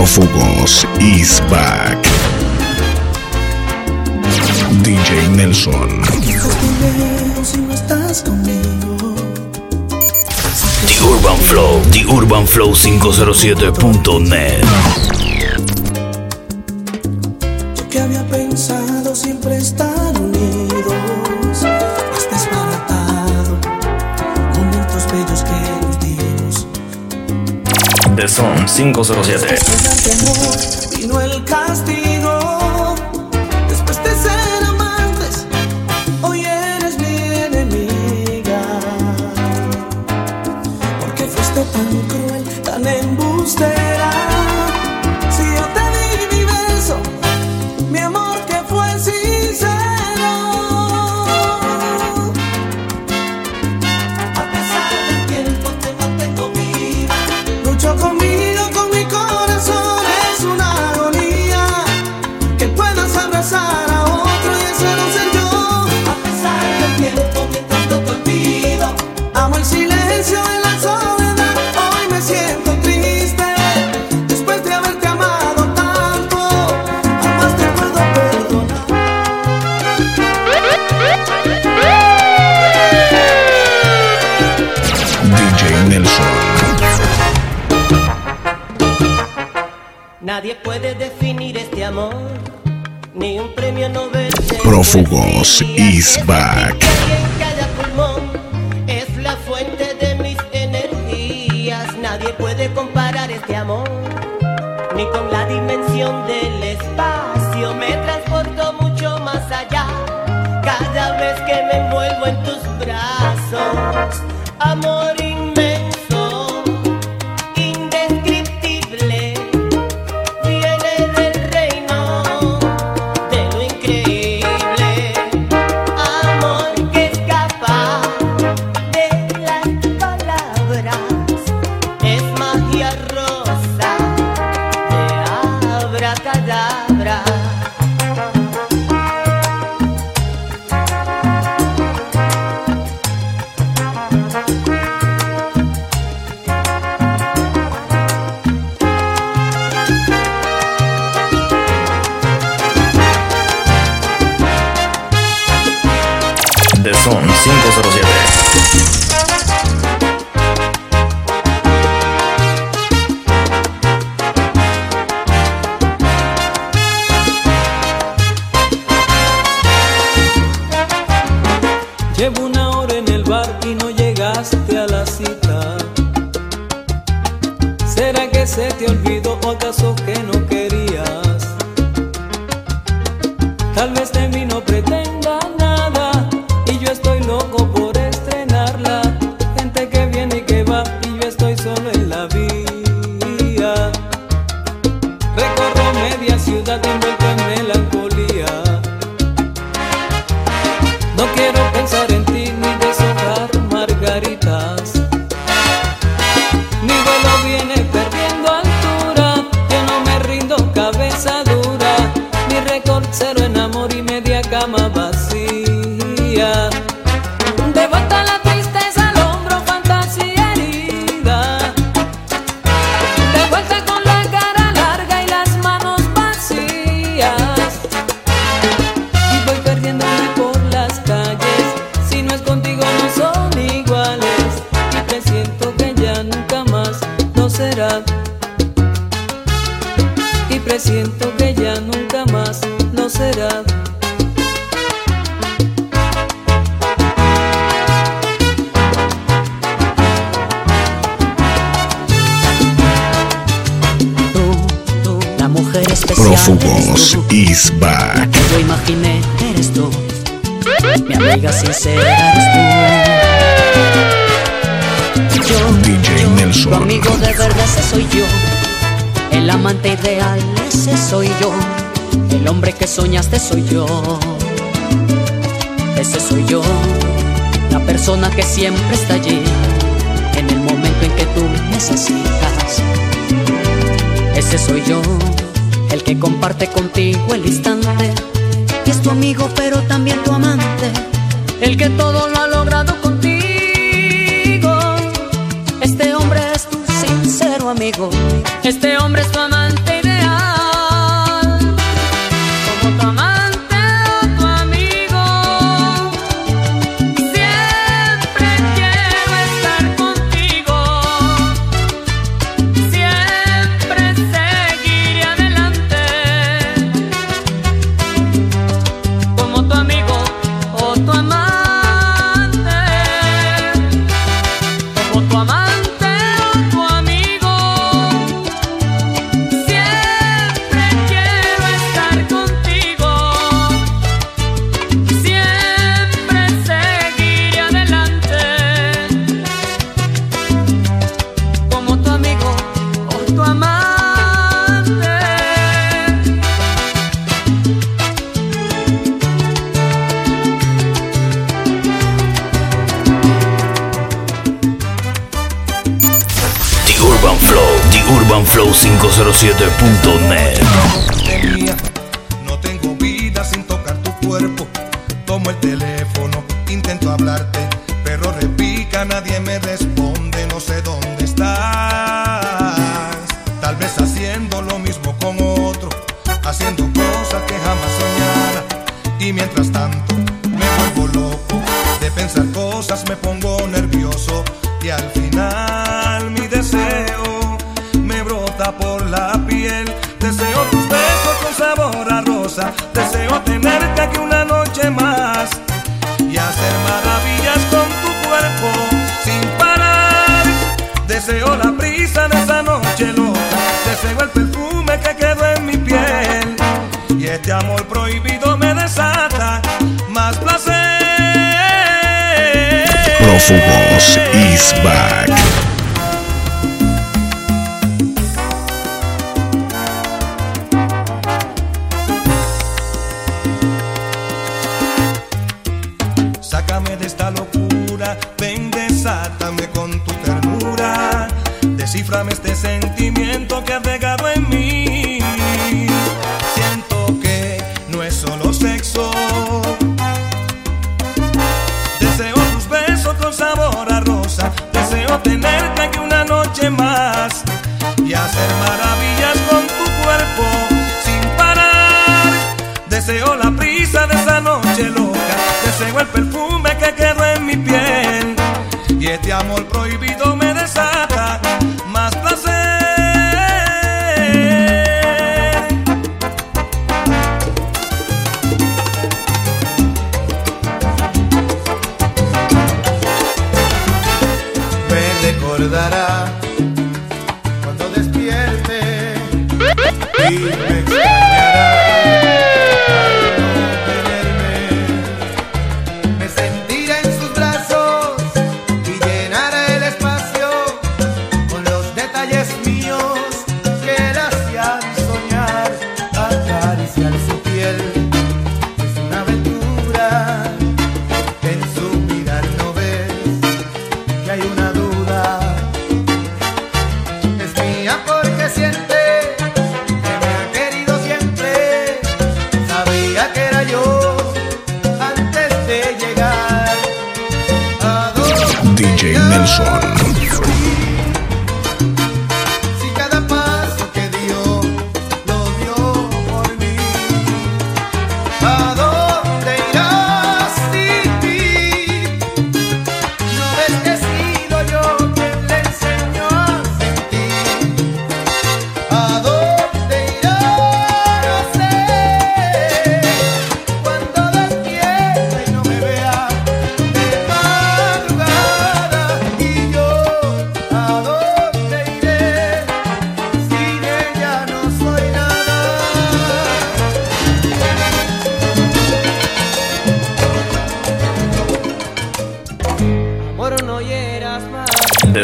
Prófugos is back. DJ Nelson. The Urban Flow, The Urban Flow 507.net. Son 507. Después del hoy eres mi enemiga. Fuiste tan cruel, tan. Puede definir este amor, ni un premio Nobel. Prófugos is back. cada pulmón es la fuente de mis energías. Nadie puede comparar este amor, ni con la dimensión del espacio. Me transporto mucho más allá, cada vez que me envuelvo en tus brazos. Amor Y presiento que ya nunca más lo será. Tú, tú, la mujer especial. Prófugos is back. que yo imaginé eres tú. Mi amiga sincera eres tú. Yo, DJ yo, Nelson. Tu amigo de verdad ese soy yo. El amante ideal ese soy yo. El hombre que soñaste soy yo. Ese soy yo. La persona que siempre está allí. En el momento en que tú necesitas. Ese soy yo, el que comparte contigo el instante. Y es tu amigo, pero también tu amante. El que todo lo ha logrado contigo. Este hombre es tu sincero amigo. Este hombre es tu amante 507.net. Deseo tenerte aquí una noche más y hacer maravillas con tu cuerpo sin parar. Deseo la brisa de esa noche loca. Deseo el perfume que quedó en mi piel y este amor prohibido me desata más placer. Prófugos is back. tenerte aquí una noche más y hacer maravillas con tu cuerpo sin parar. Deseo la prisa de esa noche loca, deseo el perfume que quedó en mi piel y este amor prohibido me desata.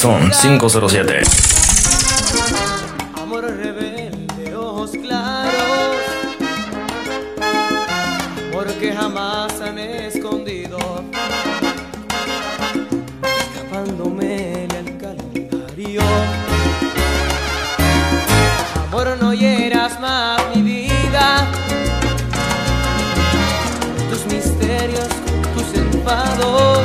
Son 507. Amor rebelde, ojos claros, porque jamás han escondido, escapándome el calendario. Amor, no hieras más mi vida, tus misterios, tus enfados.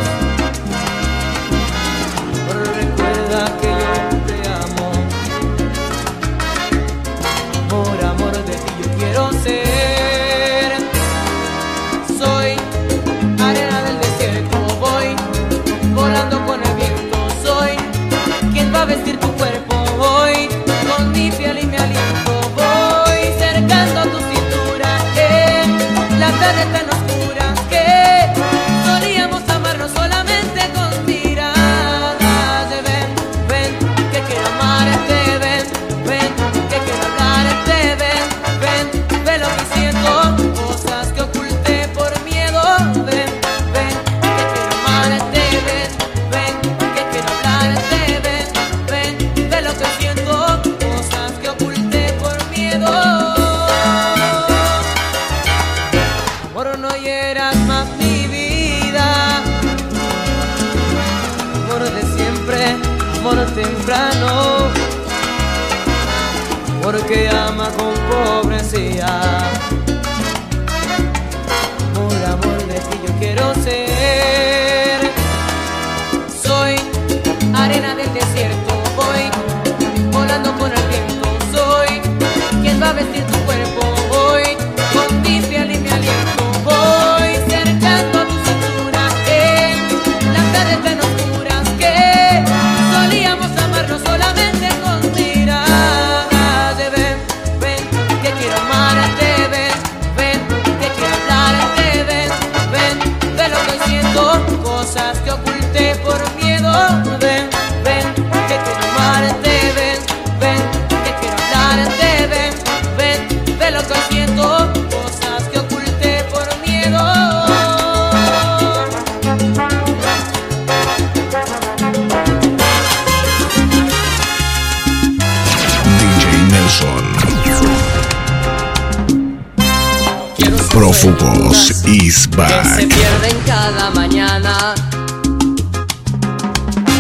Personas is que se back. pierden cada mañana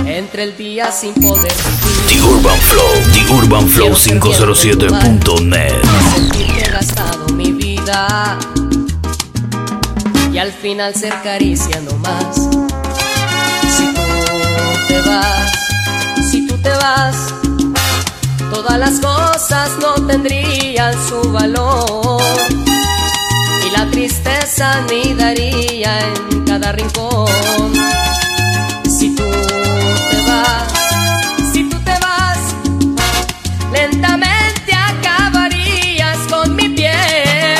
entre el día sin poder The vivir. Urban Flow, The Urban Flow Quiero ser quien en tu 507.net. lugar, Sentir gastado mi vida y al final ser caricia no más. Si tú te vas, si tú te vas, todas las cosas no tendrían su valor la tristeza anidaría en cada rincón. Si tú te vas, si tú te vas, lentamente acabarías con mi piel.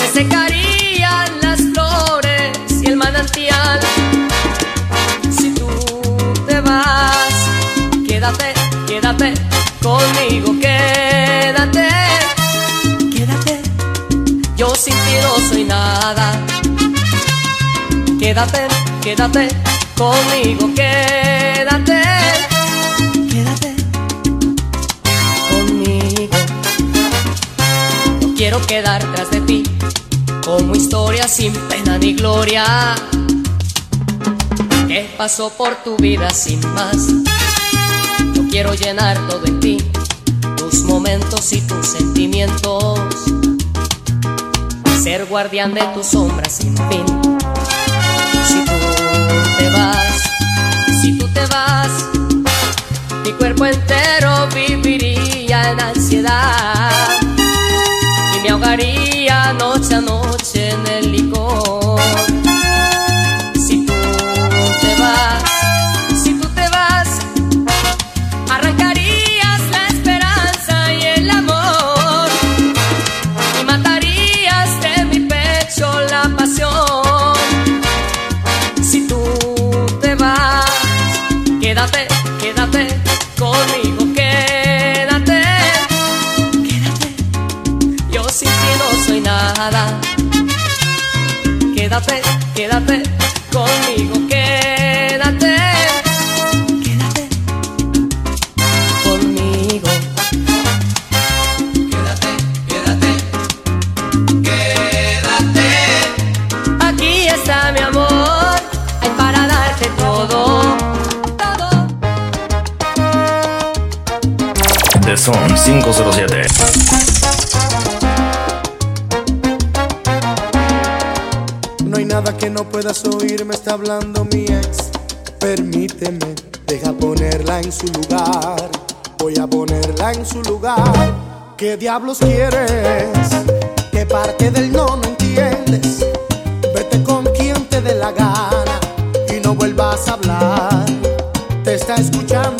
Se secarían las flores y el manantial. Si tú te vas, quédate, quédate conmigo, quédate, Quédate, quédate conmigo, quédate, quédate conmigo. No quiero quedar tras de ti como historia sin pena ni gloria. Que pasó por tu vida sin más. No quiero llenar todo en ti, tus momentos y tus sentimientos. Ser guardián de tus sombras sin fin. Si tú te vas, si tú te vas, mi cuerpo entero viviría en ansiedad y me ahogaría noche a noche en el licor. Que no puedas oír, me está hablando mi ex. Permíteme, deja ponerla en su lugar. Voy a ponerla en su lugar. ¿Qué diablos quieres? ¿Qué parte del no no entiendes? Vete con quien te dé la gana y no vuelvas a hablar. Te está escuchando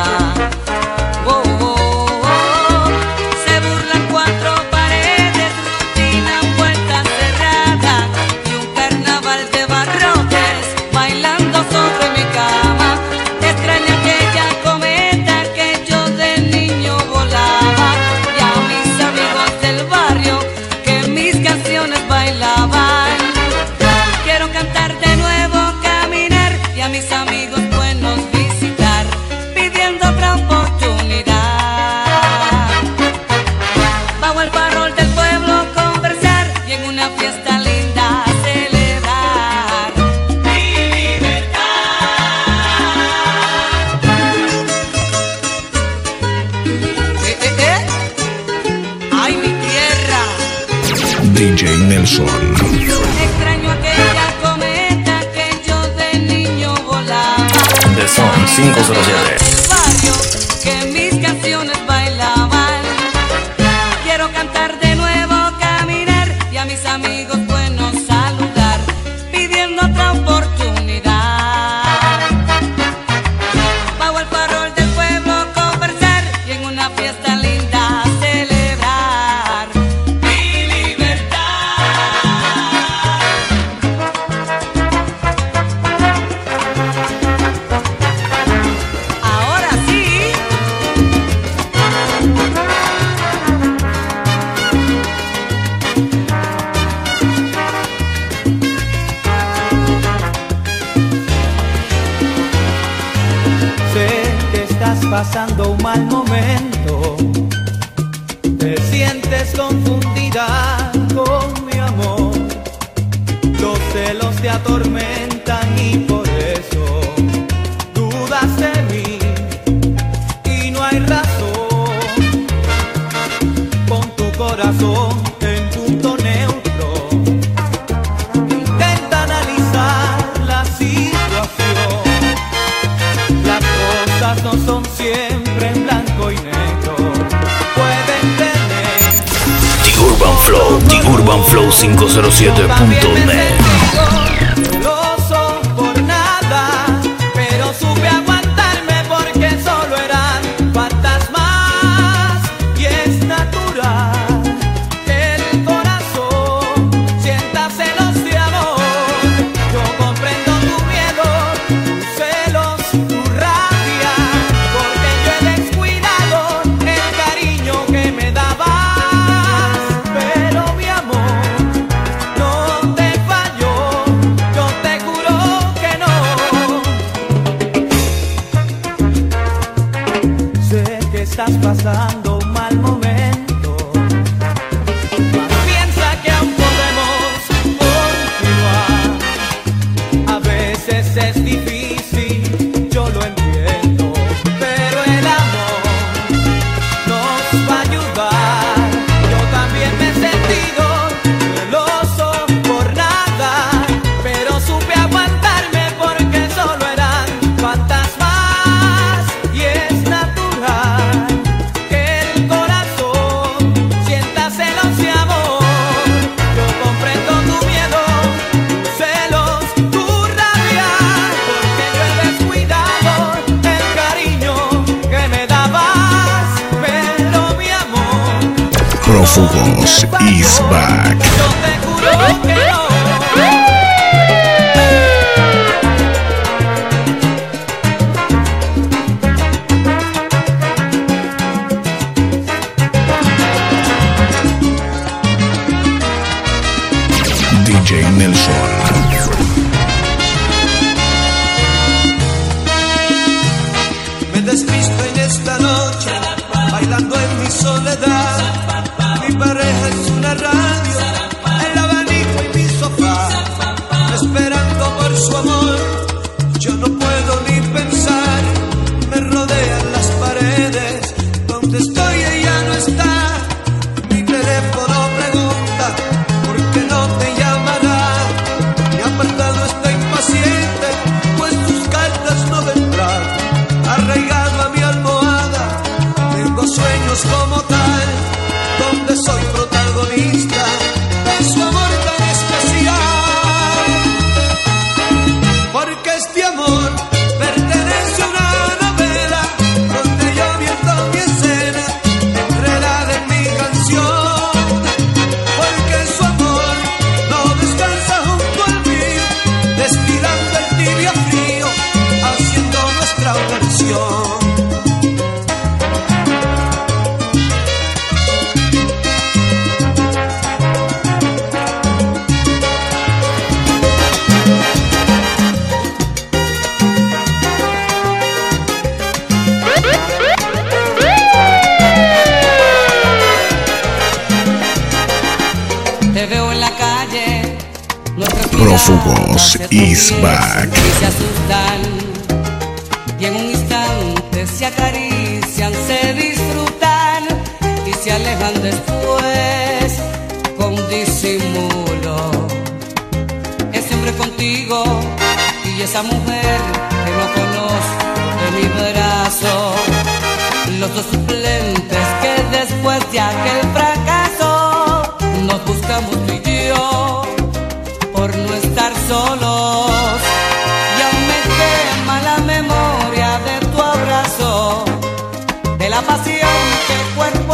DJ Nelson. Extraño aquella cometa que yo de niño volaba. The Son 507. pasando un mal momento, te sientes confundida con mi amor, los celos te atormentan y por eso dudas de mí. Y no hay razón. Con tu corazón. urbanflow507.net Jesús is back. Se asustan y en un instante se acarician, se disfrutan y se alejan después con disimulo. Es siempre contigo y esa mujer que no conozco de mi brazo. Los dos suplentes que después de aquel fracaso nos buscamos tú y yo por nuestra estar solos. Y aún me quema la memoria de tu abrazo, de la pasión que el cuerpo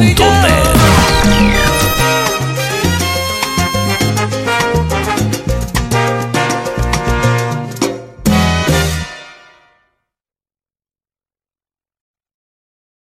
你